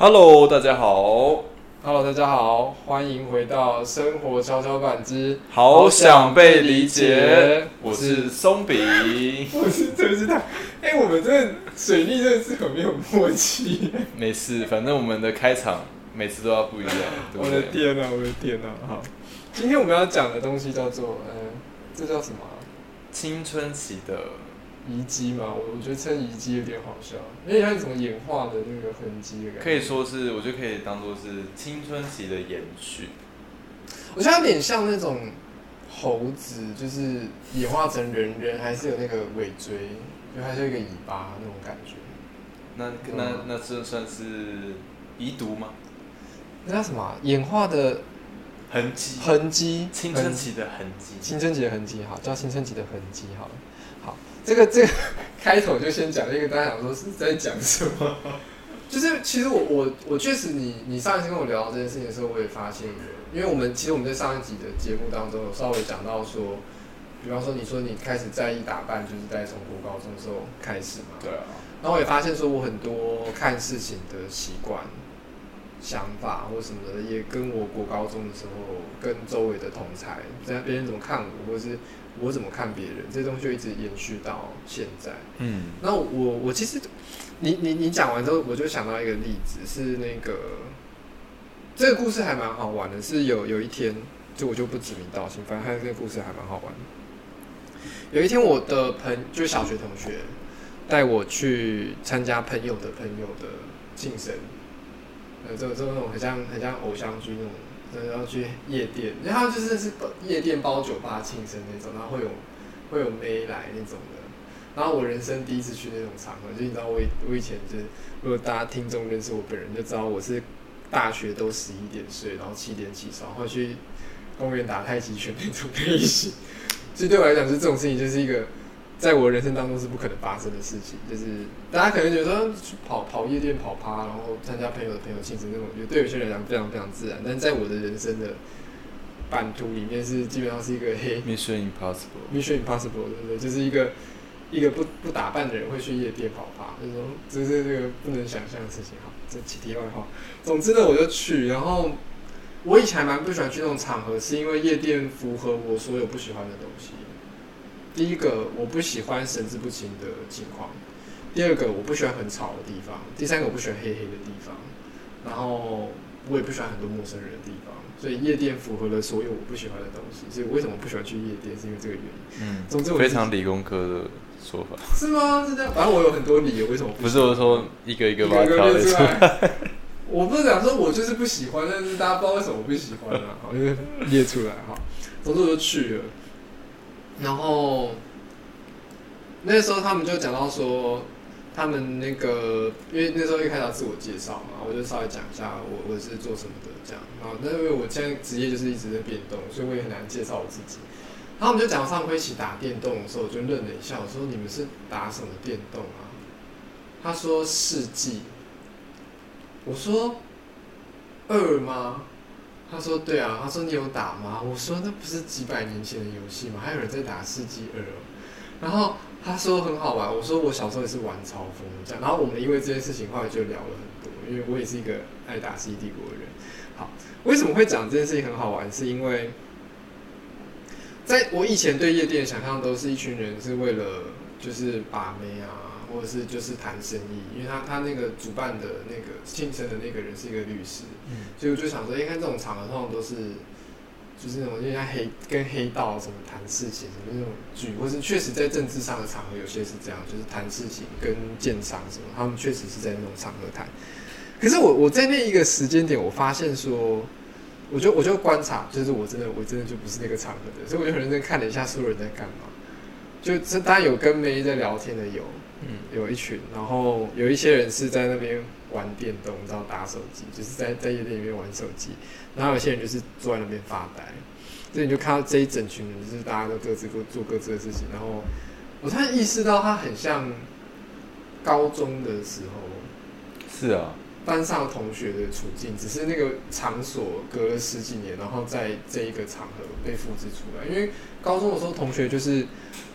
Hello，大家好，Hello，大家好，欢迎回到生活跷跷板之好想被理解，我我是松饼。我是陈师太。哎、我们真的水逆真的是很没有默契。没事，反正我们的开场每次都要不一样，对我的？天哪、我的天哪、好，今天我们要讲的东西叫做，呃，这叫什么啊、青春期的，遗迹嘛？我我觉得称遗迹有点好笑，有点像什么演化的那个痕迹的感觉。可以说是，我觉得可以当做是青春期的延续。我觉得有点像那种猴子，就是演化成人，人还是有那个尾椎，就还是有一个尾巴那种感觉。那那那这算是遗毒吗？那叫什么啊、演化的痕迹，痕迹，青春期的痕迹。青春期的痕迹，好，叫青春期的痕迹，好了，好，这个这个开头就先讲一个，大家想说是在讲什么？就是其实我我我确实你你上一次跟我聊到这件事情的时候，我也发现，因为我们其实我们在上一集的节目当中有稍微讲到说，比方说你说你开始在意打扮，就是在从国高中的时候开始嘛，对啊，然后我也发现说，我很多看事情的习惯、想法或什么的，也跟我国高中的时候跟周围的同才，在别人怎么看我，或是我怎么看别人，这些东西就一直延续到现在。嗯，那我我其实，你你你讲完之后，我就想到一个例子，是那个这个故事还蛮好玩的，是有有一天，就我就不指名道姓，反正他这个故事还蛮好玩的。有一天，我的朋就是小学同学带我去参加朋友的朋友的庆生，呃，这这种很像很像偶像剧那种，呃然后去夜店，然后就是是夜店包酒吧庆生那种，然后会有会有妹来那种的。然后我人生第一次去那种场合，就你知道我我以前就是，如果大家听众认识我本人就知道我是大学都十一点睡，然后七点起床，会去公园打太极拳那种 类型。所以对我来讲，就这种事情就是一个在我人生当中是不可能发生的事情。就是大家可能觉得说去跑跑夜店跑趴，然后参加朋友的朋友庆生那种，我觉得对有些人来讲非常非常自然，但在我的人生的版图里面是基本上是一个黑 Mission Impossible。Mission Impossible，对不对？就是一个一个不不打扮的人会去夜店跑趴，就是说这是这个不能想象的事情。哈，这题题外话。总之呢，我就去，然后我以前还蛮不喜欢去那种场合，是因为夜店符合我所有不喜欢的东西。第一个，我不喜欢神志不清的情况；第二个，我不喜欢很吵的地方；第三个，我不喜欢黑黑的地方。然后我也不喜欢很多陌生人的地方，所以夜店符合了所有我不喜欢的东西。所以我为什么不喜欢去夜店，是因为这个原因。嗯，总之我非常理工科的说法，是吗？是这样？反正我有很多理由为什么不是我说一个一一个把它挑出来。我不是想说我就是不喜欢，但是大家不知道为什么我不喜欢啊，好，就是列出来哈。总之我就去了，然后那时候他们就讲到说，他们那个因为那时候一开始要自我介绍嘛，我就稍微讲一下我我是做什么的这样。然后那因为我现在职业就是一直在变动，所以我也很难介绍我自己。然后我们就讲到他们一起打电动的时候，我就愣了一下，我说你们是打什么电动啊？他说世纪。我说二吗？他说对啊。他说你有打吗？我说那不是几百年前的游戏吗？还有人在打世纪二。然后他说很好玩。我说我小时候也是玩超疯这样。然后我们因为这件事情后来就聊了很多，因为我也是一个爱打《世纪帝国》的人。好，为什么会讲这件事情很好玩？是因为在我以前对夜店的想象都是一群人是为了就是把妹啊，或者是就是谈生意，因为他他那个主办的那个庆生的那个人是一个律师，嗯所以我就想说，哎、看这种场合通常都是就是那种就像黑跟黑道什么谈事情什么那种剧，或是确实在政治上的场合有些是这样，就是谈事情跟建商什么，他们确实是在那种场合谈。可是我我在那一个时间点，我发现说，我就我就观察，就是我真的我真的就不是那个场合的，所以我就很认真看了一下所有人在干嘛。就这当然有跟妹在聊天的有，嗯，有一群，然后有一些人是在那边玩电动，然后打手机，就是在在夜店里面玩手机，然后有些人就是坐在那边发呆，所以你就看到这一整群人，就是大家都各自各做各自的事情，然后我突然意识到他很像高中的时候，是啊，班上同学的处境，只是那个场所隔了十几年，然后在这一个场合被复制出来。因为高中的时候，同学就是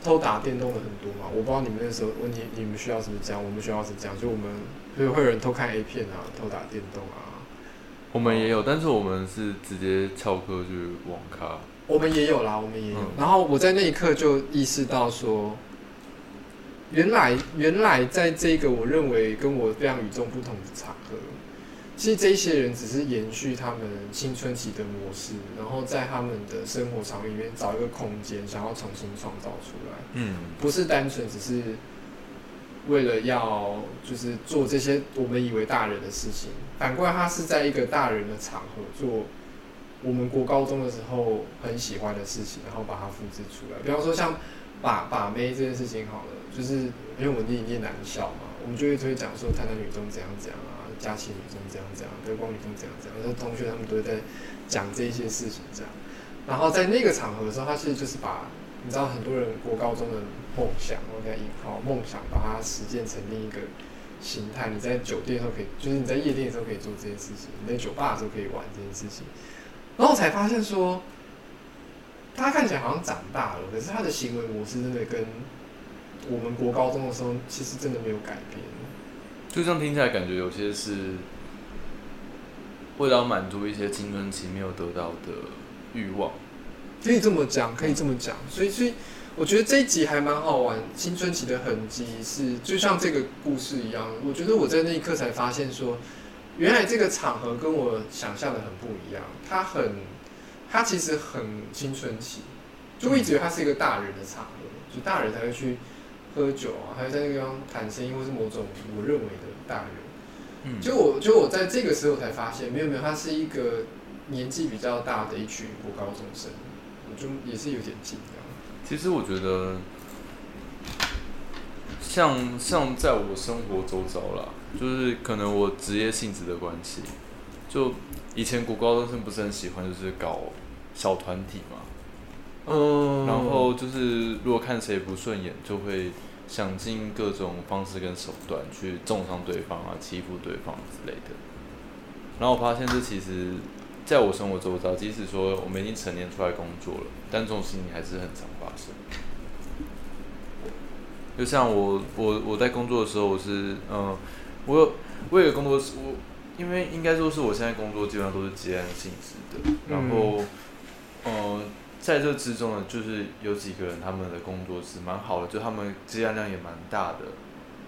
偷打电动的很多嘛。我不知道你们那时候，问你你们学校是不是这样？我们学校是这样，就我们会会有人偷看 A 片啊，偷打电动啊。我们也有，但是我们是直接翘课去网咖。我们也有啦，我们也有。然后我在那一刻就意识到说。原来，原来在这个我认为跟我非常与众不同的场合，其实这些人只是延续他们青春期的模式，然后在他们的生活场里面找一个空间，想要重新创造出来。嗯，不是单纯只是为了要就是做这些我们以为大人的事情，反过来他是在一个大人的场合做我们国高中的时候很喜欢的事情，然后把它复制出来。比方说像把把妹这件事情，好了。就是因为我念念男校嘛，我们就会推讲说台南女中怎样怎样啊，佳琪女生怎样怎样，德光女生怎样怎样，那同学他们都在讲这一些事情这样。然后在那个场合的时候，他其实就是把你知道很多人国高中的梦想，然后在依靠梦想把它实践成另一个形态。你在酒店的时候可以，就是你在夜店的时候可以做这件事情，你在酒吧的时候可以玩这件事情。然后我才发现说，他看起来好像长大了，可是他的行为模式真的跟。我们国高中的时候，其实真的没有改变。就这样听起来，感觉有些是为了满足一些青春期没有得到的欲望。可以这么讲，可以这么讲。所以，所以我觉得这一集还蛮好玩。青春期的痕迹是就像这个故事一样。我觉得我在那一刻才发现，说原来这个场合跟我想象的很不一样。它很，它其实很青春期。就我一直以为它是一个大人的场合，就大人才会去。喝酒啊，还有在那个地方谈生意，或是某种我认为的大人。嗯，就我就我在这个时候才发现，没有没有，他是一个年纪比较大的一群国高中生，我就也是有点紧张。其实我觉得，像像在我生活周遭啦，就是可能我职业性质的关系，就以前国高中生不是很喜欢，就是搞小团体嘛。嗯，然后就是如果看谁不顺眼，就会想尽各种方式跟手段去重伤对方啊，欺负对方之类的。然后我发现这其实在我生活周遭，即使说我们已经成年出来工作了，但这种事情还是很常发生。就像我我我在工作的时候，我是嗯，我有我有工作是，我因为应该说是我现在工作基本上都是接案性质的，然后嗯。在这之中呢，就是有几个人，他们的工作是蛮好的，就他们接案量也蛮大的，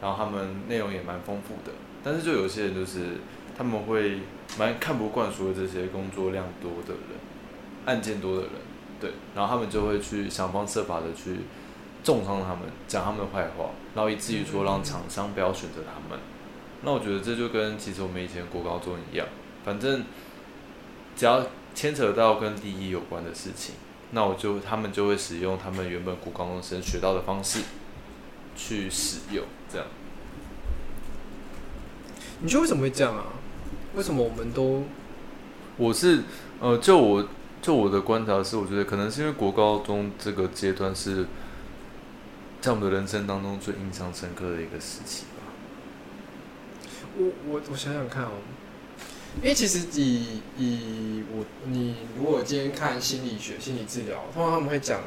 然后他们内容也蛮丰富的。但是就有些人就是他们会蛮看不惯所有这些工作量多的人，案件多的人，对，然后他们就会去想方设法的去重伤他们，讲他们的坏话，然后以至于说让厂商不要选择他们。那我觉得这就跟其实我们以前国高中一样，反正只要牵扯到跟利益有关的事情。那我就他们就会使用他们原本古高中生学到的方式去使用，这样。你觉得为什么会这样啊？为什么我们都？我是呃，就我就我的观察是，我觉得可能是因为国高中这个阶段是在我们的人生当中最印象深刻的一个时期吧。我我我想想看哦。因为其实以以我你如果今天看心理学、心理治疗，通常他们会讲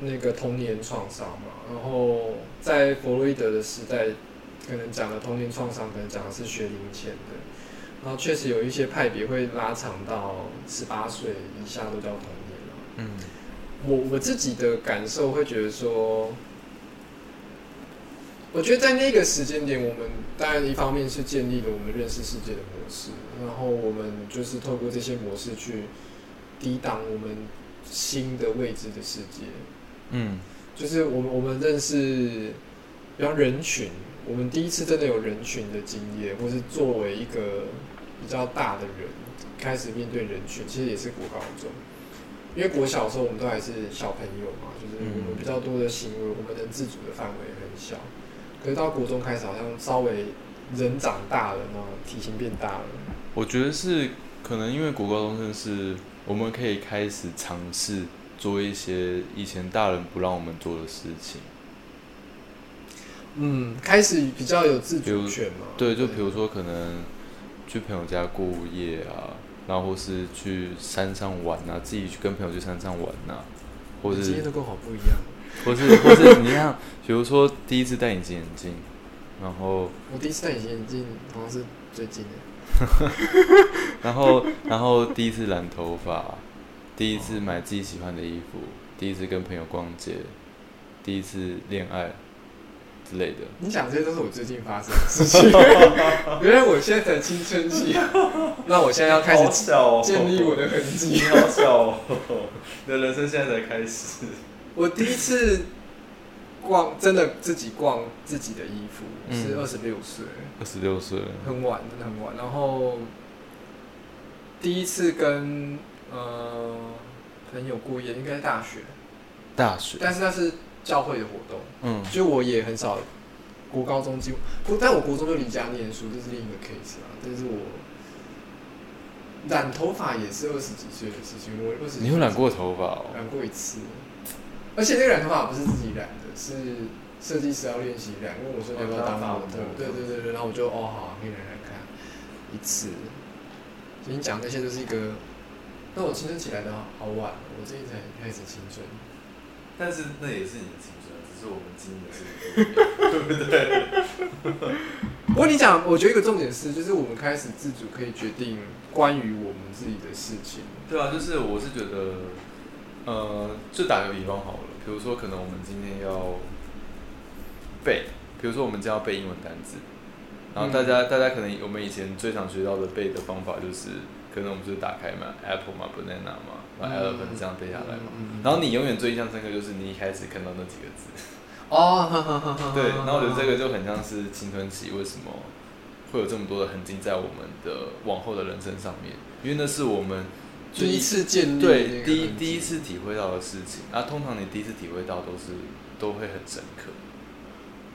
那个童年创伤嘛。然后在弗洛伊德的时代，可能讲的童年创伤，可能讲的是学龄前的。然后确实有一些派别会拉长到十八岁以下都叫童年了。嗯，我我自己的感受会觉得说。我觉得在那个时间点，我们当然一方面是建立了我们认识世界的式，然后我们就是透过这些模式去抵挡我们新的未知的世界。嗯，就是我们我们认识，比方人群，我们第一次真的有人群的经验，或是作为一个比较大的人开始面对人群，其实也是国高中，因为国小的时候我们都还是小朋友嘛，就是我们比较多的行为，我们能自主的范围很小。可是到国中开始，好像稍微人长大了，那体型变大了。我觉得是可能因为国高中生是我们可以开始尝试做一些以前大人不让我们做的事情。嗯，开始比较有自主权嘛。对，就比如说可能去朋友家过夜啊，然后或是去山上玩啊，自己去跟朋友去山上玩呐，或是今天都跟好不一样。或是或是你看，比如说第一次戴隐形眼镜，然后我第一次戴隐形眼镜好像是最近的。然后然后第一次染头发，第一次买自己喜欢的衣服，第一次跟朋友逛街，第一次恋爱之类的。你想这些都是我最近发生的事情，原来我现在才青春期，那我现在要开始建立我的痕迹。好小哦，你的人生现在才开始。我第一次逛，真的自己逛自己的衣服，是二十六岁。二十六岁，很晚，真的很晚。然后第一次跟呃朋友过夜，应该是大学。大学，但是那是教会的活动。嗯，就我也很少，国高中几乎不，但我国中就离家念书，这是另一个 case 啊。但是我染头发也是二十几岁的事情，我二十。你有染过头发哦？染过一次。而且那个染头发不是自己染的，是设计师要练习染，问我说要不要当模特？对对对对，然后我就哦好，可以染染看一次。所以你讲那些都是一个，那我青春起来的好晚，我最近才开始青春。但是那也是你的青春，只是我们经历的是，对不对？不过你讲，我觉得一个重点是，就是我们开始自主可以决定关于我们自己的事情。对啊，就是我是觉得。呃，就打个比方好了，比如说可能我们今天要背，比如说我们今天要背英文单词，然后大家大家可能我们以前最常学到的背的方法就是，可能我们就是打开嘛，apple 嘛，banana 嘛，然后 elephant 这样背下来嘛，然后你永远最印象深刻就是你一开始看到那几个字，哦，对，然后我觉得这个就很像是青春期为什么会有这么多的痕迹在我们的往后的人生上面，因为那是我们。第一次见对第一第一次体会到的事情，那通常你第一次体会到都是都会很深刻。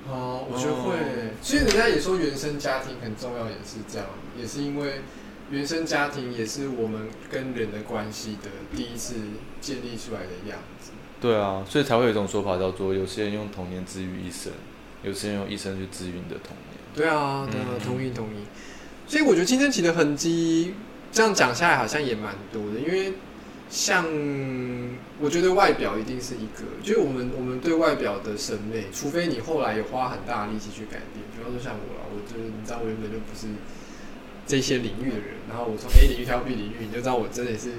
哦，我觉得会。其实人家也说原生家庭很重要，也是这样，也是因为原生家庭也是我们跟人的关系的第一次建立出来的样子。对啊，所以才会有一种说法叫做，有些人用童年治愈一生，有些人用一生去治愈你的童年。对啊，对啊，同意同意。所以我觉得青春期的痕迹。这样讲下来好像也蛮多的，因为像我觉得外表一定是一个，就是我们我们对外表的审美，除非你后来有花很大的力气去改变，比方说像我啦，我就是你知道我原本就不是这些领域的人，然后我从 A 领域跳 B 领域，你就知道我真的是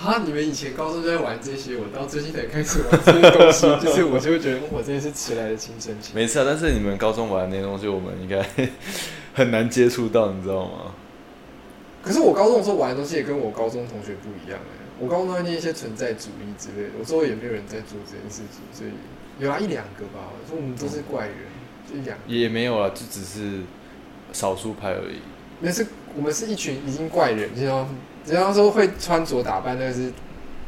啊，你们以前高中就在玩这些，我到最近才开始玩这些东西，就是我就会觉得我真的是迟来的青春期。没事啊，但是你们高中玩那些东西，我们应该 很难接触到，你知道吗？可是我高中的时候玩的东西也跟我高中同学不一样哎，我高中都在念一些存在主义之类的，我周围也没有人在做这件事情，所以有啊一两个吧，说我们都是怪人，就一两也没有啊，就只是少数派而已。那是我们是一群已经怪人，就像只要说会穿着打扮，那是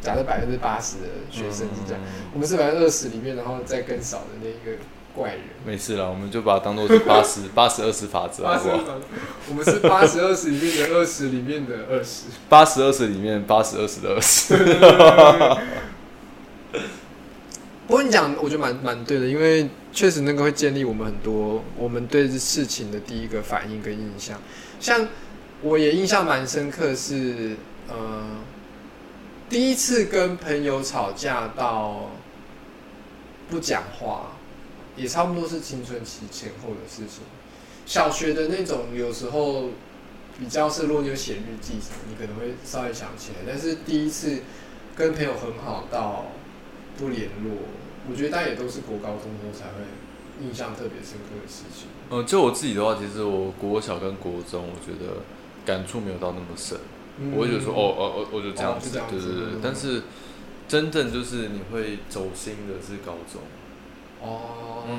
假设百分之八十的学生是这样，我们是百分之二十里面，然后再更少的那一个。怪人，没事了，我们就把它当做是八十 八十二十法则，好不好？我们是八十二十里面的二十里面的二十，八十二十里面八十二十的二十。不过你讲，我觉得蛮蛮对的，因为确实那个会建立我们很多我们对事情的第一个反应跟印象。像我也印象蛮深刻是，呃，第一次跟朋友吵架到不讲话。也差不多是青春期前后的事情。小学的那种，有时候比较是，如果你有写日记什么，你可能会稍微想起来。但是第一次跟朋友很好到不联络，我觉得大家也都是国高中时候才会印象特别深刻的事情。嗯，就我自己的话，其实我国小跟国中，我觉得感触没有到那么深。我会觉得说，哦哦哦，我就这样子，对对对。但是真正就是你会走心的是高中。哦，嗯，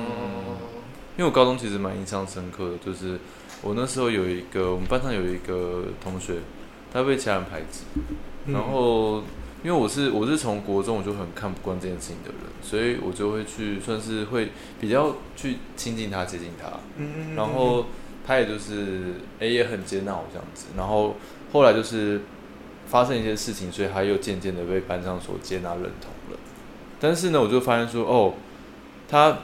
因为我高中其实蛮印象深刻的，就是我那时候有一个我们班上有一个同学，他被其他人排挤，然后因为我是我是从国中我就很看不惯这件事情的人，所以我就会去算是会比较去亲近他接近他，嗯然后他也就是哎也很接纳我这样子，然后后来就是发生一些事情，所以他又渐渐的被班上所接纳认同了，但是呢，我就发现说哦。他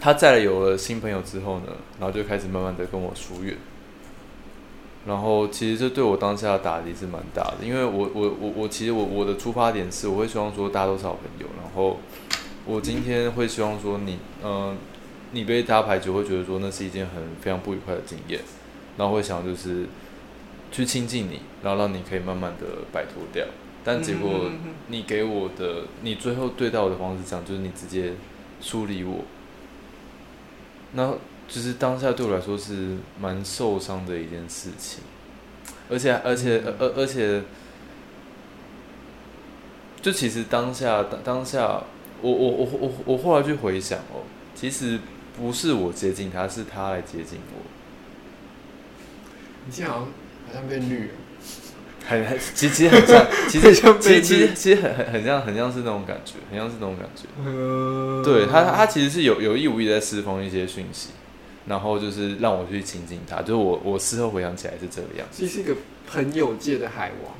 他在了有了新朋友之后呢，然后就开始慢慢的跟我疏远，然后其实这对我当下的打击是蛮大的，因为我我我我其实我我的出发点是，我会希望说大家都是好朋友，然后我今天会希望说你，嗯，你被大家排挤，会觉得说那是一件很非常不愉快的经验，然后会想就是去亲近你，然后让你可以慢慢的摆脱掉，但结果你给我的，你最后对待我的方式讲，就是你直接疏离我，那。就是当下对我来说是蛮受伤的一件事情，而且而且而而且，就其实当下当当下，我我我我我后来去回想哦，其实不是我接近他，是他来接近我。你现在好像好像被绿了，很很其实很像，其实 其实其实其实很很很像很像是那种感觉，很像是那种感觉。对他他其实是有有意无意在释放一些讯息。然后就是让我去亲近他，就是我我事后回想起来是这个样子。这是一个朋友界的海王，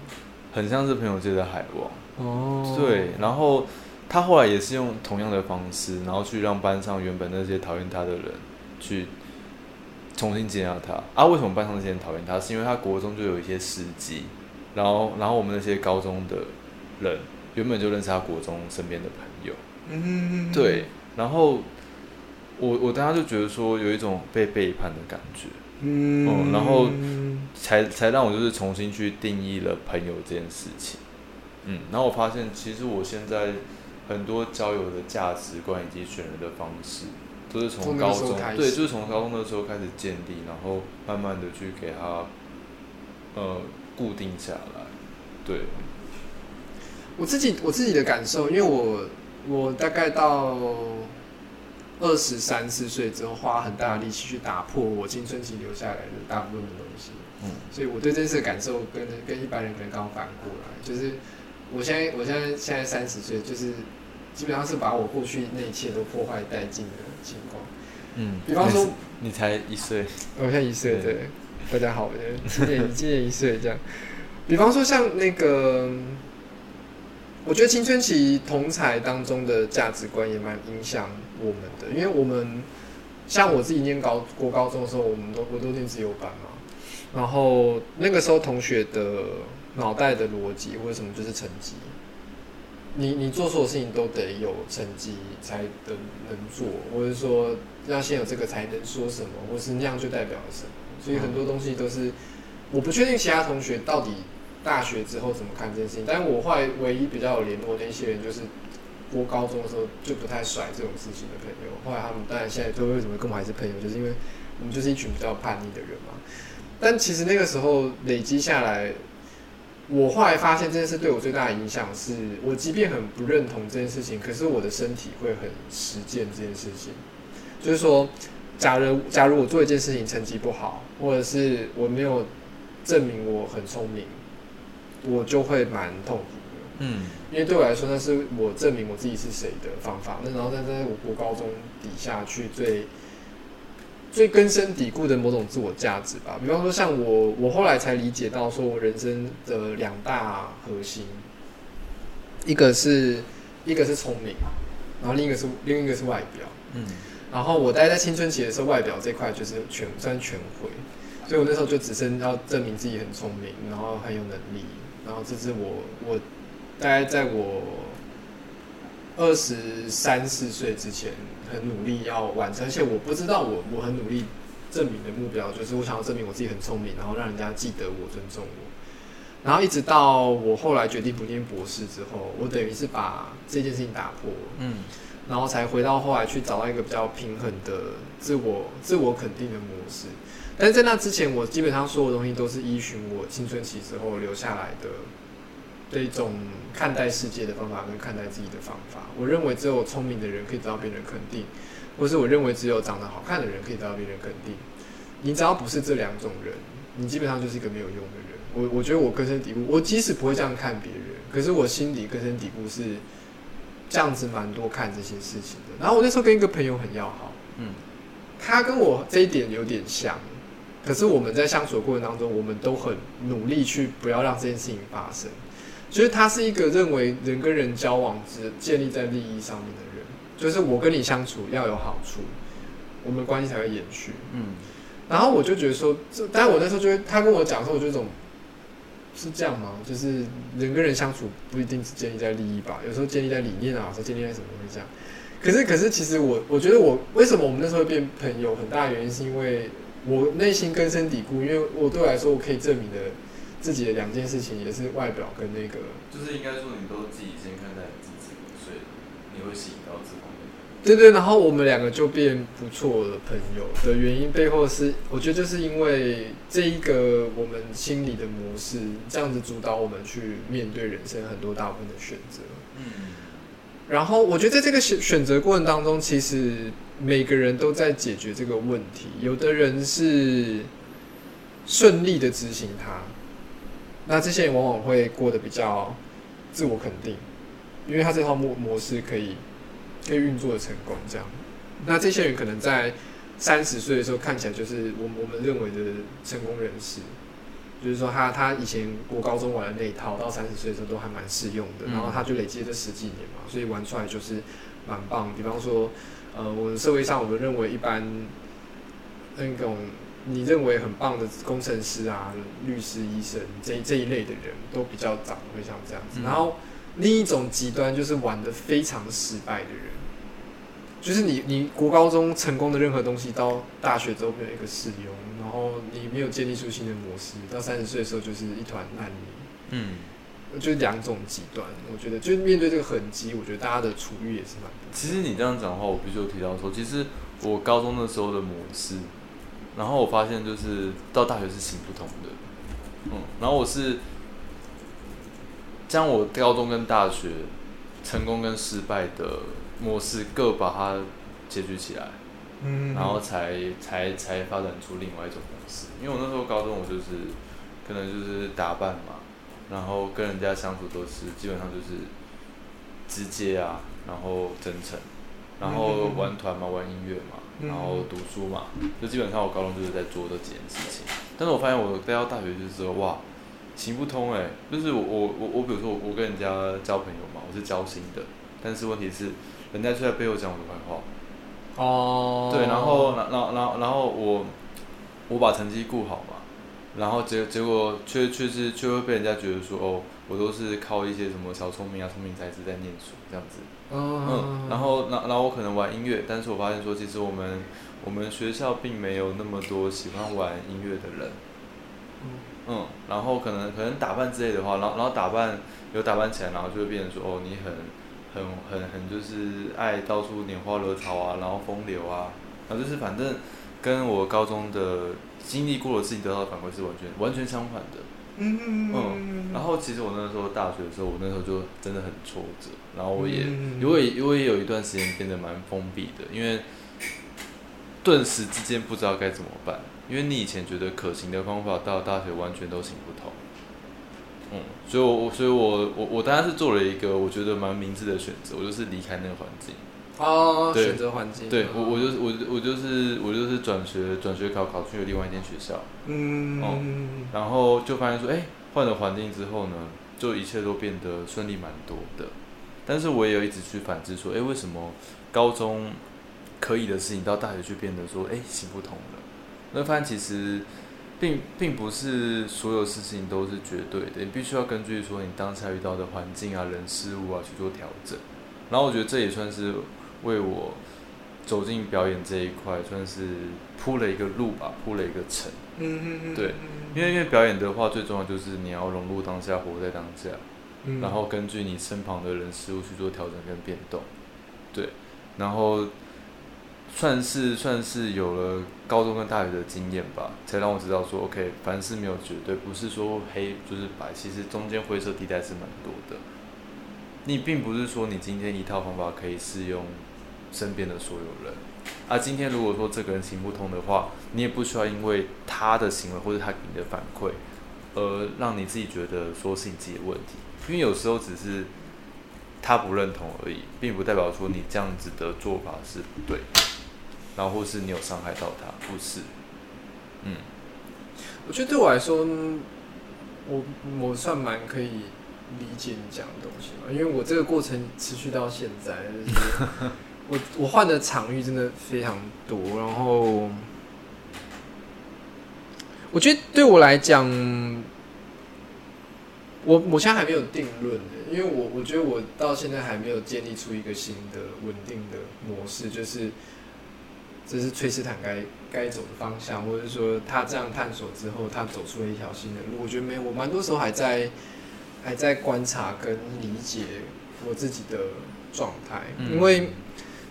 很像是朋友界的海王。哦，对。然后他后来也是用同样的方式，然后去让班上原本那些讨厌他的人去重新接纳他。啊，为什么班上那些人讨厌他？是因为他国中就有一些事迹，然后然后我们那些高中的人原本就认识他国中身边的朋友。嗯，对。然后。我我当时就觉得说有一种被背叛的感觉，嗯，然后才才让我就是重新去定义了朋友这件事情，嗯，然后我发现其实我现在很多交友的价值观以及选人的方式，都是从高中对，就是从高中的时候开始建立，然后慢慢的去给他呃固定下来，对。我自己我自己的感受，因为我我大概到。二十三四岁之后，花很大的力气去打破我青春期留下来的大部分的东西。嗯，所以我对这件事的感受跟跟一般人可能刚反过来，就是我现在我现在现在三十岁，就是基本上是把我过去那一切都破坏殆尽的情况。嗯，比方说你才一岁，我现在一岁，对，大家好，今年今年一岁这样。比方说像那个。我觉得青春期同才当中的价值观也蛮影响我们的，因为我们像我自己念高国高中的时候，我们都我都念自由班嘛，然后那个时候同学的脑袋的逻辑或者什么就是成绩，你你做所有事情都得有成绩才能能做，或者说要先有这个才能说什么，或是那样就代表了什么，所以很多东西都是我不确定其他同学到底。大学之后怎么看这件事情？但我后来唯一比较有联络的一些人，就是我高中的时候就不太甩这种事情的朋友。后来他们当然现在都为什么跟我还是朋友，就是因为我们就是一群比较叛逆的人嘛。但其实那个时候累积下来，我后来发现这件事对我最大的影响是，我即便很不认同这件事情，可是我的身体会很实践这件事情。就是说，假如假如我做一件事情成绩不好，或者是我没有证明我很聪明。我就会蛮痛苦的，嗯，因为对我来说，那是我证明我自己是谁的方法。那然后在在我国高中底下去最最根深蒂固的某种自我价值吧。比方说，像我，我后来才理解到，说我人生的两大核心，一个是一个是聪明，然后另一个是另一个是外表，嗯，然后我待在青春期的时候，外表这块就是全算全毁，所以我那时候就只剩要证明自己很聪明，然后很有能力。然后这是我我大概在我二十三四岁之前很努力要完成，而且我不知道我我很努力证明的目标就是我想要证明我自己很聪明，然后让人家记得我、尊重我。然后一直到我后来决定不念博士之后，我等于是把这件事情打破，嗯，然后才回到后来去找到一个比较平衡的自我自我肯定的模式。但是在那之前，我基本上所有东西都是依循我青春期之后留下来的这种看待世界的方法跟看待自己的方法。我认为只有聪明的人可以得到别人肯定，或是我认为只有长得好看的人可以得到别人肯定。你只要不是这两种人，你基本上就是一个没有用的人。我我觉得我根深蒂固，我即使不会这样看别人，可是我心里根深蒂固是这样子蛮多看这些事情的。然后我那时候跟一个朋友很要好，嗯，他跟我这一点有点像。可是我们在相处的过程当中，我们都很努力去不要让这件事情发生。所以他是一个认为人跟人交往只建立在利益上面的人，就是我跟你相处要有好处，我们关系才会延续。嗯，然后我就觉得说，但我那时候就会，他跟我讲的时候，我就这种是这样吗？就是人跟人相处不一定是建立在利益吧，有时候建立在理念啊，有时候建立在什么东西这样。可是，可是，其实我我觉得我为什么我们那时候会变朋友，很大原因是因为我内心根深蒂固，因为我对我来说，我可以证明的自己的两件事情，也是外表跟那个，就是应该说你都自己先看待自己，所以你会吸引到这方面。对对，然后我们两个就变不错的朋友的原因背后是，我觉得就是因为这一个我们心理的模式，这样子主导我们去面对人生很多大部分的选择。嗯。然后我觉得在这个选选择过程当中，其实每个人都在解决这个问题。有的人是顺利的执行它，那这些人往往会过得比较自我肯定，因为他这套模模式可以可以运作的成功。这样，那这些人可能在三十岁的时候看起来就是我我们认为的成功人士。就是说，他他以前国高中玩的那一套，到三十岁的时候都还蛮适用的。然后他就累积这十几年嘛，所以玩出来就是蛮棒。比方说，呃，我们社会上我们认为一般那种你认为很棒的工程师啊、律师、医生这这一类的人都比较长会像这样子。然后另一种极端就是玩的非常失败的人。就是你，你国高中成功的任何东西，到大学之后没有一个适用，然后你没有建立出新的模式，到三十岁的时候就是一团烂泥。嗯，就是两种极端。我觉得，就面对这个痕迹，我觉得大家的处遇也是蛮。其实你这样讲的话，我必须有提到说，其实我高中的时候的模式，然后我发现就是到大学是行不通的。嗯，然后我是将我高中跟大学成功跟失败的。模式各把它解决起来，嗯，然后才才才发展出另外一种模式。因为我那时候高中，我就是可能就是打扮嘛，然后跟人家相处都是基本上就是直接啊，然后真诚，然后玩团嘛，玩音乐嘛，然后读书嘛，就基本上我高中就是在做这几件事情。但是我发现我待到大学就是说，哇，行不通哎，就是我我我我比如说我我跟人家交朋友嘛，我是交心的，但是问题是。人家就在背后讲我的坏话，哦，对，然后，然，然，然，然后我，我把成绩顾好嘛，然后结结果却却是却会被人家觉得说，哦，我都是靠一些什么小聪明啊、聪明才智在念书这样子，嗯，然后，然，然后我可能玩音乐，但是我发现说，其实我们我们学校并没有那么多喜欢玩音乐的人，嗯，然后可能可能打扮之类的话，然后然后打扮有打扮起来，然后就会变成说，哦，你很。很很很就是爱到处拈花惹草啊，然后风流啊，然后就是反正跟我高中的经历过的事情得到的反馈是完全完全相反的。嗯嗯。然后其实我那时候大学的时候，我那时候就真的很挫折，然后我也因为因为有一段时间变得蛮封闭的，因为顿时之间不知道该怎么办，因为你以前觉得可行的方法，到大学完全都行不通。嗯，所以，我，所以我，我，我当然是做了一个我觉得蛮明智的选择，我就是离开那个环境。哦，选择环境。对我，我就是，我，我就是，我就是转学，转学考考去了另外一间学校。嗯。哦。然后就发现说，哎，换了环境之后呢，就一切都变得顺利蛮多的。但是我也有一直去反思说，哎，为什么高中可以的事情到大学去变得说，哎，行不通了？那发现其实。并并不是所有事情都是绝对的，你必须要根据说你当下遇到的环境啊、人事物啊去做调整。然后我觉得这也算是为我走进表演这一块，算是铺了一个路吧，铺了一个层。嗯嗯嗯。对，因为因为表演的话，最重要就是你要融入当下，活在当下，然后根据你身旁的人事物去做调整跟变动。对，然后。算是算是有了高中跟大学的经验吧，才让我知道说，OK，凡事没有绝对，不是说黑就是白，其实中间灰色地带是蛮多的。你并不是说你今天一套方法可以适用身边的所有人，而今天如果说这个人行不通的话，你也不需要因为他的行为或者他给你的反馈，而让你自己觉得说是你自己的问题，因为有时候只是他不认同而已，并不代表说你这样子的做法是不对。然后或是你有伤害到他，不是？嗯，我觉得对我来说，我我算蛮可以理解你讲的东西嘛，因为我这个过程持续到现在，就是 我我换的场域真的非常多，然后我觉得对我来讲，我我现在还没有定论的，因为我我觉得我到现在还没有建立出一个新的稳定的模式，就是这是崔斯坦该该走的方向，或者说他这样探索之后，他走出了一条新的路。我觉得没有，我蛮多时候还在还在观察跟理解我自己的状态，因为。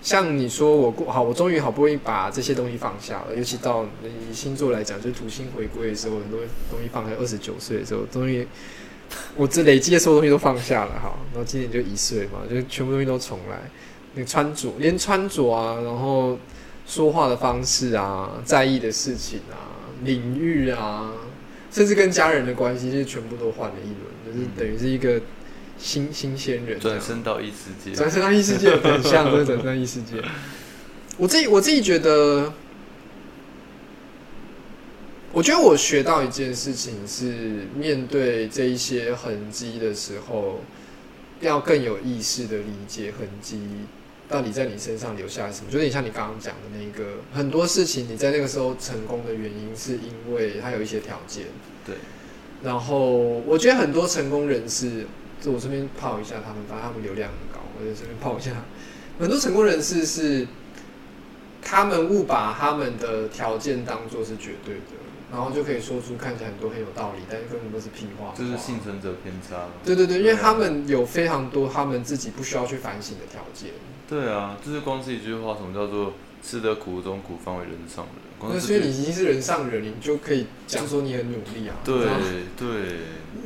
像你说我过好，我终于好不容易把这些东西放下了。尤其到以星座来讲，就是土星回归的时候，很多东西放在二十九岁的时候，终于我这累积的所有东西都放下了。哈，然后今年就一岁嘛，就全部东西都重来。那穿着，连穿着啊，然后说话的方式啊，在意的事情啊，领域啊，甚至跟家人的关系，就全部都换了一轮，就是等于是一个。新新鲜人转身到异世界，转身到异世界很像，转身到异世界。我自己我自己觉得，我觉得我学到一件事情是，面对这一些痕迹的时候，要更有意识的理解痕迹到底在你身上留下什么。就有点像你刚刚讲的那个，很多事情你在那个时候成功的原因，是因为它有一些条件。对。然后我觉得很多成功人士。就我这边泡一下他们，反正他们流量很高。我就这边泡一下，很多成功人士是，他们误把他们的条件当做是绝对的，然后就可以说出看起来很多很有道理，但是根本都是屁话。这是幸存者偏差。对对对，因为他们有非常多他们自己不需要去反省的条件。对啊，就是光是一句话，什么叫做吃得苦中苦，方为人上人。那所以你已经是人上人，你就可以讲说你很努力啊。对对，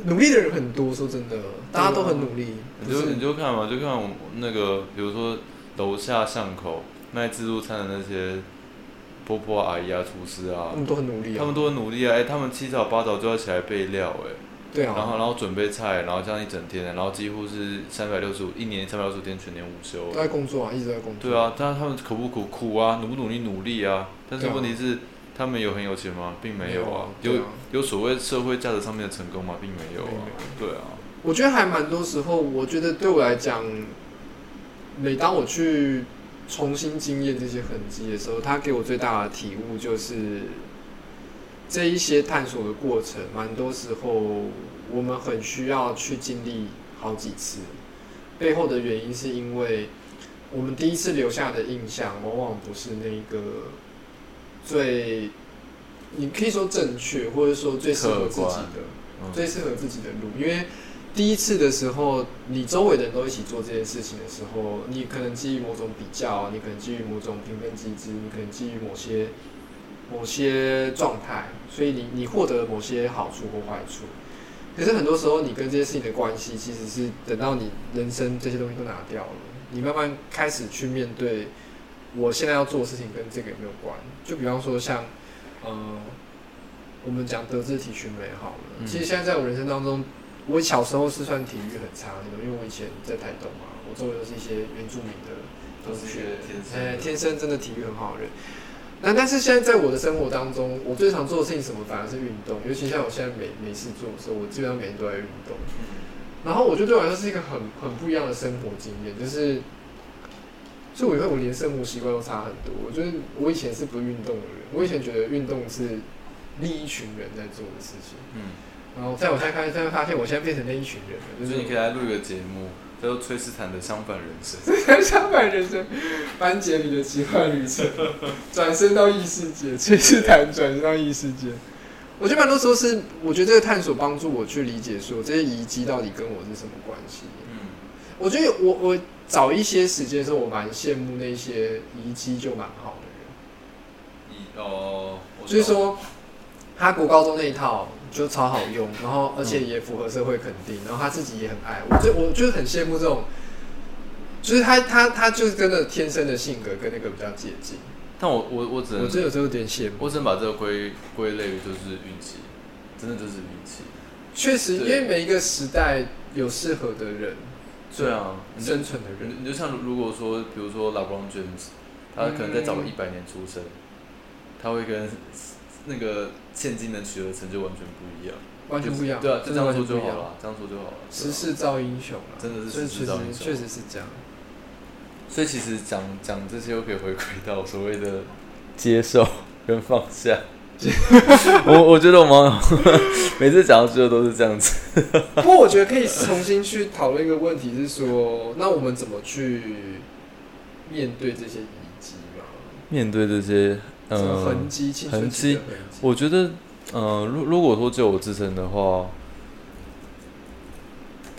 努力的人很多，说真的，大家都很努力。你就你就看嘛，就看我那个，比如说楼下巷口卖自助餐的那些婆婆阿姨啊、厨师啊，他们都很努力啊。他们都很努力啊！哎，他们七早八早就要起来备料，哎。对啊，然后然后准备菜，然后这样一整天，然后几乎是三百六十五一年三百六十五天全年无休。都在工作啊，一直在工作。对啊，但他们苦不苦？苦啊，努不努力？努力啊。但是问题是，他们有很有钱吗？并没有啊。有有所谓社会价值上面的成功吗？并没有啊。对啊。我觉得还蛮多时候，我觉得对我来讲，每当我去重新经验这些痕迹的时候，他给我最大的体悟就是。这一些探索的过程，蛮多时候我们很需要去经历好几次。背后的原因是因为我们第一次留下的印象，往往不是那个最，你可以说正确，或者说最适合自己的，最适合自己的路。因为第一次的时候，你周围的人都一起做这件事情的时候，你可能基于某种比较，你可能基于某种评分机制，你可能基于某些。某些状态，所以你你获得某些好处或坏处，可是很多时候你跟这些事情的关系，其实是等到你人生这些东西都拿掉了，你慢慢开始去面对，我现在要做的事情跟这个有没有关？就比方说像，呃，我们讲德智体群美好了，其实现在在我人生当中，我小时候是算体育很差那种，因为我以前在台东嘛，我周围都是一些原住民的同学，哎，天生真的体育很好的人。那但是现在在我的生活当中，我最常做的事情什么？反而是运动。尤其像我现在没没事做的时候，我基本上每天都在运动。然后我觉得对我来说是一个很很不一样的生活经验，就是，所以我觉得我连生活习惯都差很多。我觉得我以前是不运动的人，我以前觉得运动是另一群人在做的事情。嗯。然后在我现在看，现在发现我现在变成那一群人了。就是你可以来录一个节目。叫做崔斯坦的相反人生，相反人生，班杰明的奇幻旅程，转身到异世界，崔斯坦转身到异世界。我觉得蛮多时候是，我觉得这个探索帮助我去理解说这些遗迹到底跟我是什么关系。嗯，我觉得我我早一些时间的时候，我蛮羡慕那些遗迹就蛮好的人。哦，所以说，他国高中那一套。就超好用，然后而且也符合社会肯定，然后他自己也很爱我，就我就是很羡慕这种，就是他他他就是真的天生的性格跟那个比较接近。但我我我只能，我只有时候有点羡慕，我只能把这个归归类于就是运气，真的就是运气。确实，因为每一个时代有适合的人，对啊，生存的人，你就像如果说，比如说 LeBron James，他可能再早个一百年出生，他会跟。那个现金能取得成就完全不一样，完全不一样。对啊，就这样说就好了，这样说就好了。时势造英雄啊，真的是时势造英雄，确实是这样。所以其实讲讲这些，又可以回归到所谓的接受跟放下。我我觉得我们每次讲到最后都是这样子。不过我觉得可以重新去讨论一个问题，是说，那我们怎么去面对这些遗迹嘛？面对这些呃痕迹、痕迹，我觉得，嗯，如如果说就我自身的话，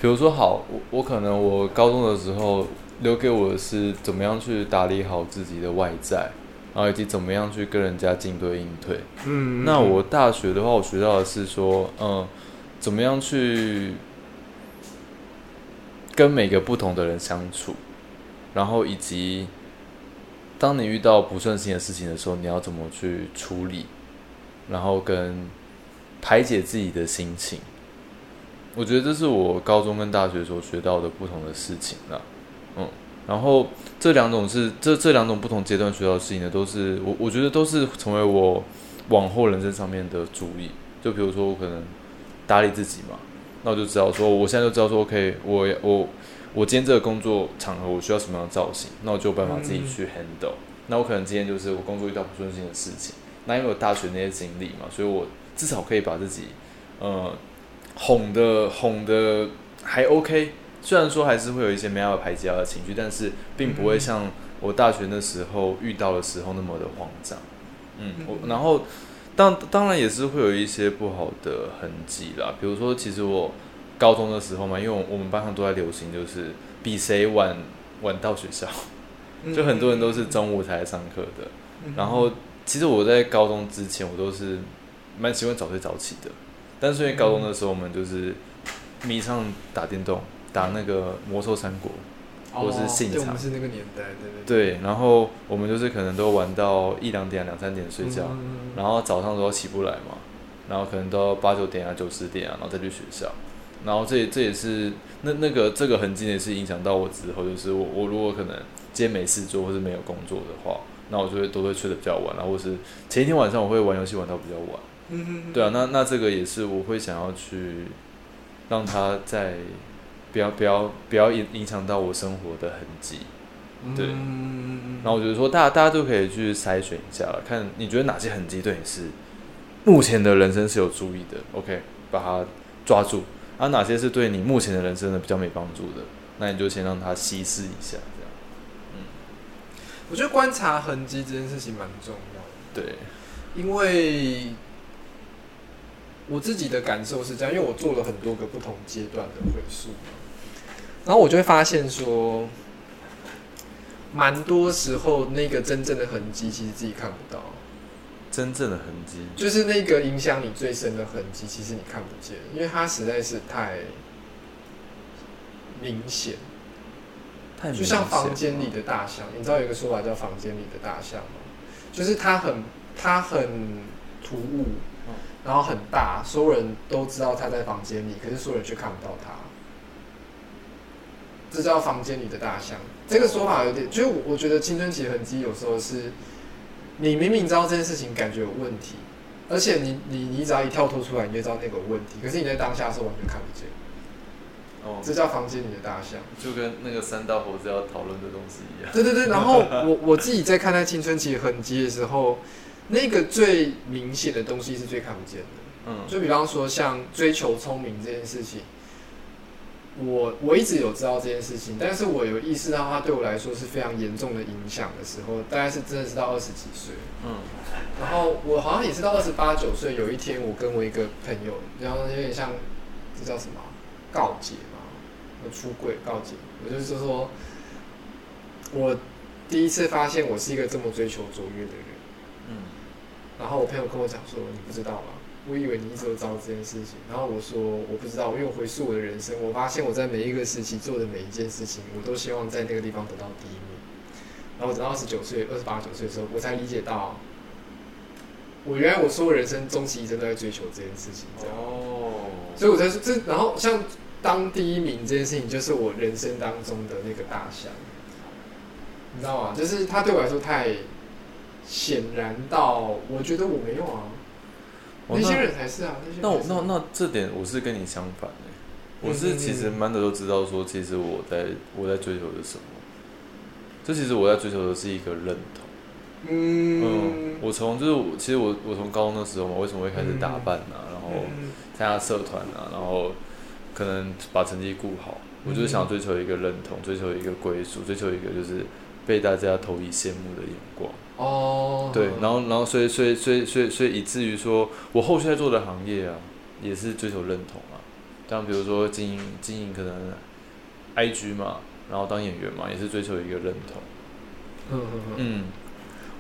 比如说，好，我我可能我高中的时候留给我的是怎么样去打理好自己的外在。然后以及怎么样去跟人家进对应退，嗯，那我大学的话，我学到的是说，嗯，怎么样去跟每个不同的人相处，然后以及当你遇到不顺心的事情的时候，你要怎么去处理，然后跟排解自己的心情。我觉得这是我高中跟大学所学到的不同的事情了，嗯。然后这两种是这这两种不同阶段学到的事情呢，都是我我觉得都是成为我往后人生上面的主意。就比如说我可能打理自己嘛，那我就知道说我现在就知道说，OK，我我我今天这个工作场合我需要什么样的造型，那我就有办法自己去 handle。那我可能今天就是我工作遇到不顺心的事情，那因为我大学那些经历嘛，所以我至少可以把自己呃哄的哄的还 OK。虽然说还是会有一些没办法排解的情绪，但是并不会像我大学那时候遇到的时候那么的慌张。嗯，我然后当当然也是会有一些不好的痕迹啦，比如说其实我高中的时候嘛，因为我们班上都在流行就是比谁晚晚到学校，就很多人都是中午才上课的。然后其实我在高中之前我都是蛮喜欢早睡早起的，但是因为高中的时候我们就是迷上打电动。打那个魔兽三国，或是信长，是那个年代，对对。对，然后我们就是可能都玩到一两点、两三点睡觉，然后早上都要起不来嘛，然后可能都要八九点啊、九十点啊，然后再去学校。然后这这也是那那个这个痕迹也是影响到我之后，就是我我如果可能今天没事做或是没有工作的话，那我就会都会睡得比较晚，然后或是前一天晚上我会玩游戏玩到比较晚。嗯对啊，那那这个也是我会想要去让他在。不要不要不要影影响到我生活的痕迹，对。然后我觉得说，大家大家都可以去筛选一下了，看你觉得哪些痕迹对你是目前的人生是有注意的，OK，把它抓住。啊，哪些是对你目前的人生的比较没帮助的，那你就先让它稀释一下，这样。嗯，我觉得观察痕迹这件事情蛮重要的，对，因为。我自己的感受是这样，因为我做了很多个不同阶段的回溯，然后我就会发现说，蛮多时候那个真正的痕迹其实自己看不到，真正的痕迹就是那个影响你最深的痕迹，其实你看不见，因为它实在是太明显，太就像房间里的大象，你知道有一个说法叫房间里的大象吗？就是它很它很突兀。然后很大，所有人都知道它在房间里，可是所有人却看不到它。这叫房间里的大象。这个说法有点，就是我觉得青春期痕迹有时候是，你明明知道这件事情感觉有问题，而且你你你只要一跳脱出来，你就知道那个问题，可是你在当下是完全看不见。哦，这叫房间里的大象，就跟那个三大猴子要讨论的东西一样。对对对，然后 我我自己在看待青春期痕迹的时候。那个最明显的东西是最看不见的，嗯，就比方说像追求聪明这件事情，我我一直有知道这件事情，但是我有意识到它对我来说是非常严重的影响的时候，大概是真的是到二十几岁，嗯，然后我好像也是到二十八九岁，有一天我跟我一个朋友，然后有点像这叫什么告解嘛，出轨告解，我就是说，我第一次发现我是一个这么追求卓越的人。嗯然后我朋友跟我讲说：“你不知道吗？我以为你一直都知道这件事情。”然后我说：“我不知道，因为我回溯我的人生，我发现我在每一个时期做的每一件事情，我都希望在那个地方得到第一名。然后等到二十九岁、二十八九岁的时候，我才理解到，我原来我所有人生终其一生都在追求这件事情。哦，所以我才说这，然后像当第一名这件事情，就是我人生当中的那个大象，你知道吗？就是它对我来说太……显然到，我觉得我没有啊，那些人才是啊。那我那那这点我是跟你相反的，我是其实蛮多都知道说，其实我在我在追求的是什么，这其实我在追求的是一个认同，嗯，我从就是其实我我从高中的时候嘛，为什么会开始打扮啊，然后参加社团啊，然后可能把成绩顾好，我就是想追求一个认同，追求一个归属，追求一个就是被大家投以羡慕的眼光。哦，对，然后然后所以所以所以所以所以以至于说我后续在做的行业啊，也是追求认同啊，像比如说经营经营可能 I G 嘛，然后当演员嘛，也是追求一个认同。嗯嗯嗯。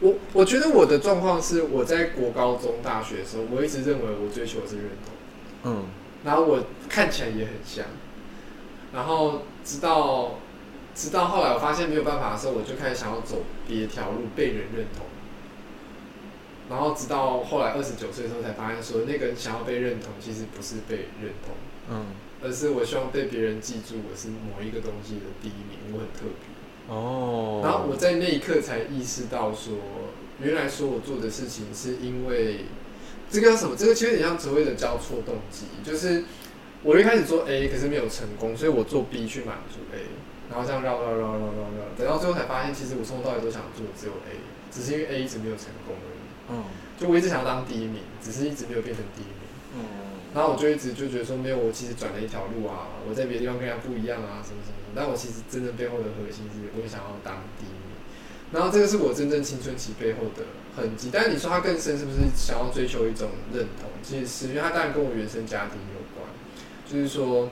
我我觉得我的状况是，我在国高中、大学的时候，我一直认为我追求的是认同。嗯。然后我看起来也很像，然后直到直到后来我发现没有办法的时候，我就开始想要走别条路，被人认同。然后直到后来二十九岁的时候，才发现说，那个想要被认同，其实不是被认同，嗯，而是我希望被别人记住我是某一个东西的第一名，我很特别。哦，然后我在那一刻才意识到说，原来说我做的事情是因为这个叫什么？这个其实有点像所谓的交错动机，就是我一开始做 A，可是没有成功，所以我做 B 去满足 A，然后这样绕绕绕绕绕绕，等到最后才发现，其实我从头到尾都想做只有 A，只是因为 A 一直没有成功而已。嗯，就我一直想要当第一名，只是一直没有变成第一名。嗯。然后我就一直就觉得说，没有，我其实转了一条路啊，我在别的地方跟人家不一样啊，什么什么。但我其实真正背后的核心是，我想要当第一名。然后这个是我真正青春期背后的痕迹。但是你说它更深，是不是想要追求一种认同？其实是因为它当然跟我原生家庭有关。就是说，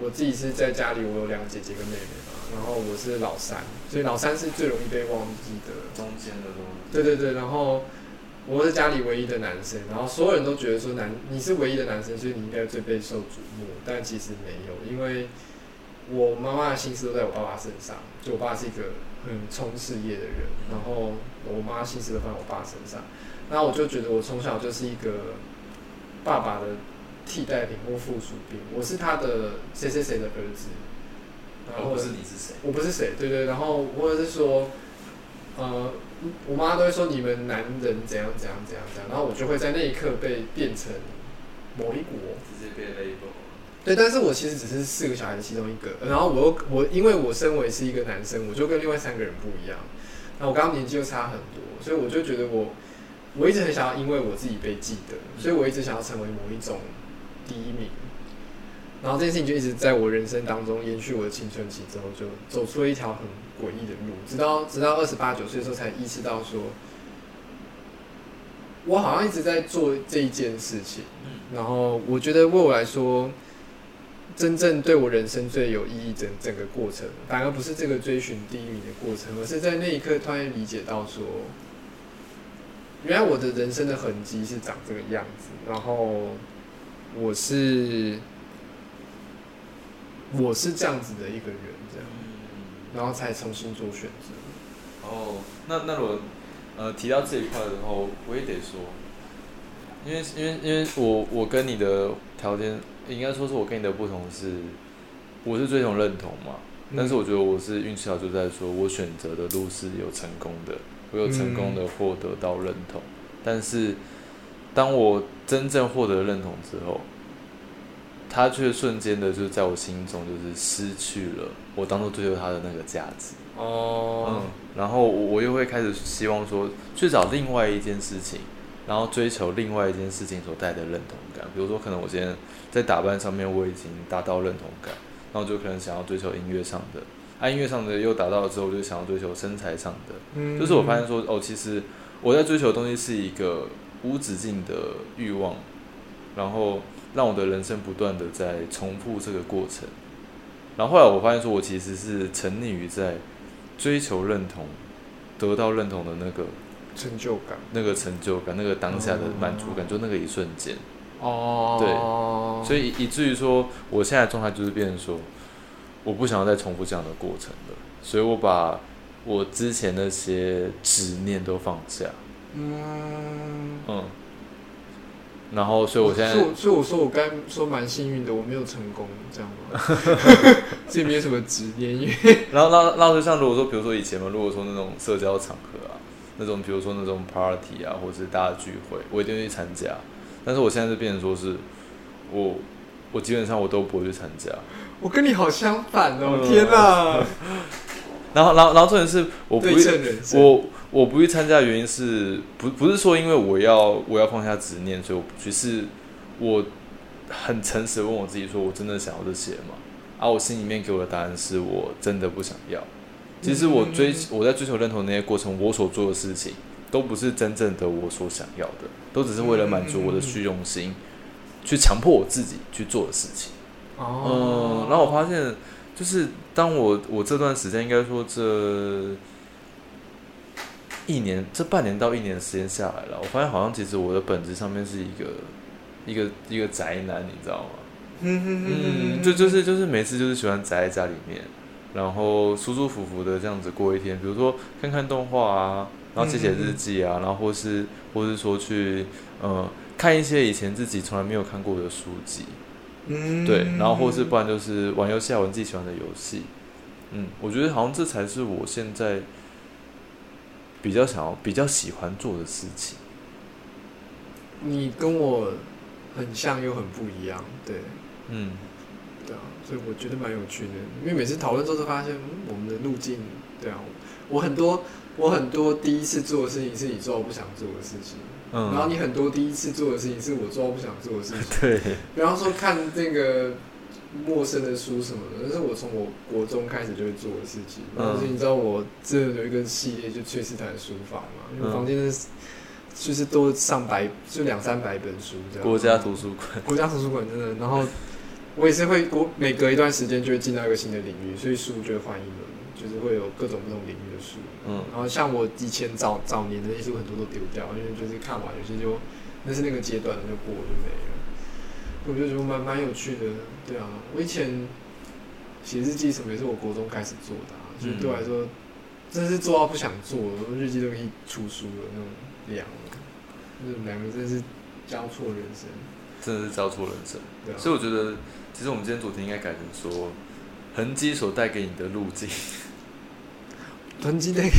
我自己是在家里，我有两个姐姐跟妹妹嘛，然后我是老三，所以老三是最容易被忘记的。中间的东西。对对对，然后。我是家里唯一的男生，然后所有人都觉得说男你是唯一的男生，所以你应该最备受瞩目。但其实没有，因为我妈妈的心思都在我爸爸身上。就我爸是一个很冲事业的人，然后我妈心思都放在我爸身上。那我就觉得我从小就是一个爸爸的替代品或附属品。我是他的谁谁谁的儿子，然后不是你是谁？我不是谁，对对。然后或者是说，呃。我妈都会说你们男人怎样怎样怎样怎样，然后我就会在那一刻被变成某一国，直接变 label。对，但是我其实只是四个小孩的其中一个，然后我又我因为我身为是一个男生，我就跟另外三个人不一样，那我刚刚年纪又差很多，所以我就觉得我我一直很想要因为我自己被记得，所以我一直想要成为某一种第一名。然后这件事情就一直在我人生当中延续我的青春期之后，就走出了一条很诡异的路，直到直到二十八九岁的时候才意识到说，我好像一直在做这一件事情。然后我觉得为我来说，真正对我人生最有意义整整个过程，反而不是这个追寻第一名的过程，而是在那一刻突然理解到说，原来我的人生的痕迹是长这个样子。然后我是。我是这样子的一个人，这样，然后才重新做选择。哦，那那我呃提到这一块的话，我也得说，因为因为因为我我跟你的条件，应该说是我跟你的不同是，我是追求认同嘛，但是我觉得我是运气好，就在说我选择的路是有成功的，我有成功的获得到认同，但是当我真正获得认同之后。他却瞬间的，就在我心中，就是失去了我当初追求他的那个价值。哦，嗯，然后我又会开始希望说，去找另外一件事情，然后追求另外一件事情所带的认同感。比如说，可能我今天在打扮上面我已经达到认同感，然后就可能想要追求音乐上的，啊，音乐上的又达到了之后，我就想要追求身材上的。嗯，就是我发现说，哦，其实我在追求的东西是一个无止境的欲望，然后。让我的人生不断的在重复这个过程，然后后来我发现说，我其实是沉溺于在追求认同、得到认同的那个成就感、那个成就感、那个当下的满足感，就那个一瞬间。哦，对，所以以至于说，我现在状态就是变成说，我不想要再重复这样的过程了，所以我把我之前那些执念都放下。嗯嗯。然后，所以我现在，所以我说我刚说蛮幸运的，我没有成功，这样吗？这没什么执念，因为然后那那就像如果说，比如说以前嘛，如果说那种社交场合啊，那种比如说那种 party 啊，或者是大家聚会，我一定会去参加。但是我现在就变成说是，我我基本上我都不会去参加。我跟你好相反哦！天哪！然后然后然后重点是我不对称人生。我我不去参加的原因是不不是说因为我要我要放下执念，所以我不去，是我很诚实的问我自己说，我真的想要这些吗？啊，我心里面给我的答案是我真的不想要。其实我追我在追求认同那些过程，我所做的事情都不是真正的我所想要的，都只是为了满足我的虚荣心，去强迫我自己去做的事情。哦嗯，然后我发现，就是当我我这段时间，应该说这一年，这半年到一年的时间下来了，我发现好像其实我的本质上面是一个一个一个宅男，你知道吗？嗯，就就是就是每次就是喜欢宅在家里面，然后舒舒服服的这样子过一天，比如说看看动画啊，然后写写日记啊，然后或是或是说去呃看一些以前自己从来没有看过的书籍。嗯对，然后或是不然就是玩游戏啊，玩自己喜欢的游戏。嗯，我觉得好像这才是我现在比较想要、比较喜欢做的事情。你跟我很像又很不一样，对嗯对啊，所以我觉得蛮有趣的。因为每次讨论之后，都发现、嗯、我们的路径，对啊，我很多我很多第一次做的事情是你做到不想做的事情，嗯然后嗯，你很多第一次做的事情是我做到不想做的事情。对，比方说看那个陌生的书什么的，那是我从我国中开始就会做的事情。嗯而且你知道我这有一个系列就崔斯坦书法嘛，因为嗯房间是就是都上百就两三百本书这样。国家图书馆。国家图书馆真的，然后我也是会国每隔一段时间就会进到一个新的领域，所以书就会换一轮，就是会有各种不同领域的书。嗯然后像我以前早早年的那些书很多都丢掉，因为就是看完有些就那是那个阶段的就过了就没了。我就觉得蛮蛮有趣的，对啊，我以前写日记什么也是我国中开始做的、啊，所以对我来说真的是做到不想做，我日记都可以出书了那种量了，就是两个真是交错人生，真的是交错人生，对啊。所以我觉得，其实我们今天主题应该改成说，痕迹所带给你的路径。痕迹那个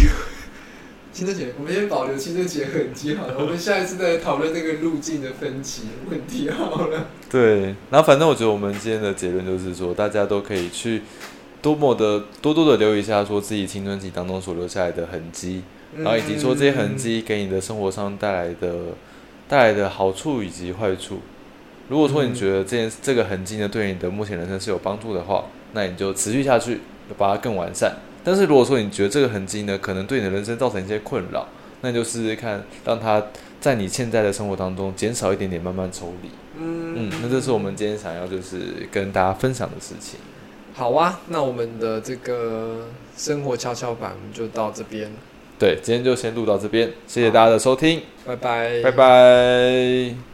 青春节，我们先保留青春节痕迹好了，我们下一次再讨论那个路径的分歧问题好了。对，然后反正我觉得我们今天的结论就是说，大家都可以去多么的多多的留意一下，说自己青春期当中所留下来的痕迹，然后以及说这些痕迹给你的生活上带来的带来的好处以及坏处。如果说你觉得这件这个痕迹呢对你的目前人生是有帮助的话，那你就持续下去，把它更完善。但是如果说你觉得这个痕迹呢可能对你的人生造成一些困扰，那你就试试看，让它在你现在的生活当中减少一点点，慢慢抽离。嗯嗯，那这是我们今天想要就是跟大家分享的事情。好啊，那我们的这个生活跷跷板就到这边，对，今天就先录到这边，谢谢大家的收听，拜拜，拜拜。